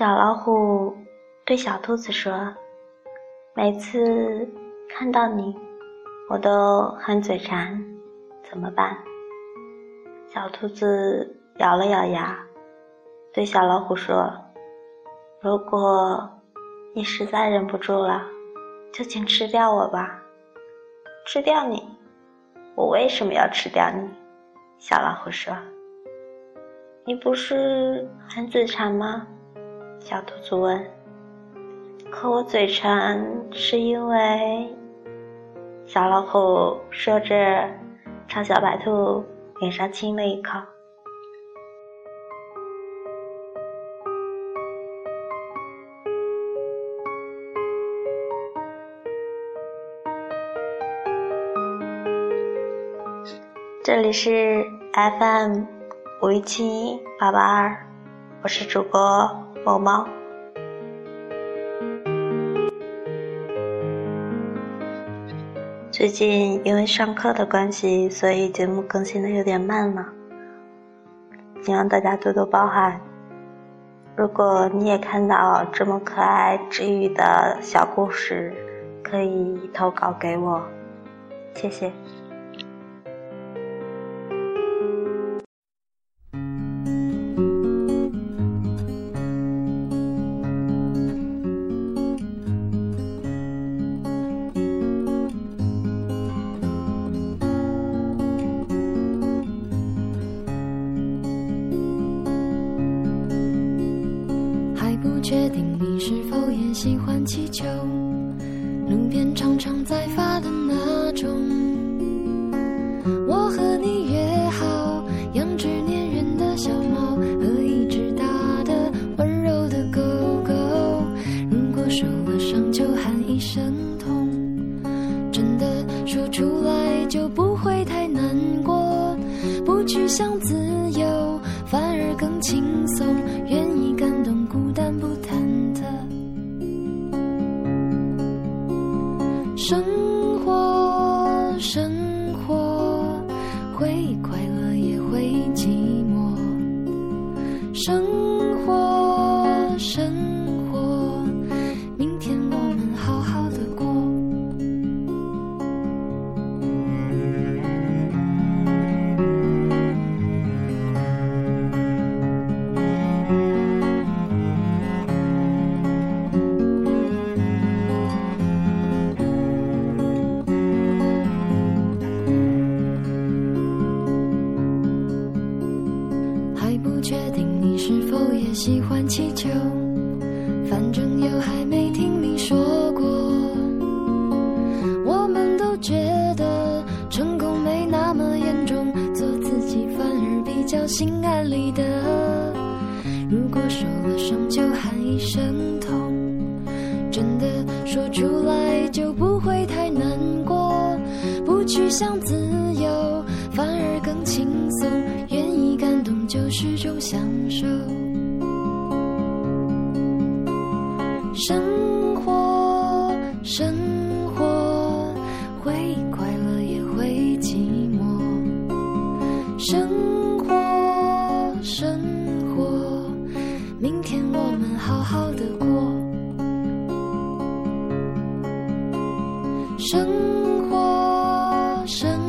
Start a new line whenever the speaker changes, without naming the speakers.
小老虎对小兔子说：“每次看到你，我都很嘴馋，怎么办？”小兔子咬了咬牙，对小老虎说：“如果你实在忍不住了，就请吃掉我吧。”“吃掉你？我为什么要吃掉你？”小老虎说：“你不是很嘴馋吗？”小兔子问：“可我嘴馋是因为……”小老虎说着，朝小白兔脸上亲了一口。这里是 FM 五一七八八二，我是主播。猫猫，最近因为上课的关系，所以节目更新的有点慢了，希望大家多多包涵。如果你也看到这么可爱治愈的小故事，可以投稿给我，谢谢。
确定你是否也喜欢气球？路边常常在发的那种。我和你约好，养只粘人的小猫和一只大的温柔的狗狗。如果受了伤就喊一声痛，真的说出来就不会太难过。不去想自由，反而更轻松。愿意生喜欢气球，反正又还没听你说过。我们都觉得成功没那么严重，做自己反而比较心安理得。如果受了伤就喊一声痛，真的说出来就不会太难过。不去想自由，反而更轻松。愿意感动就是种享受。生活，生活，会快乐也会寂寞。生活，生活，明天我们好好的过。生活，生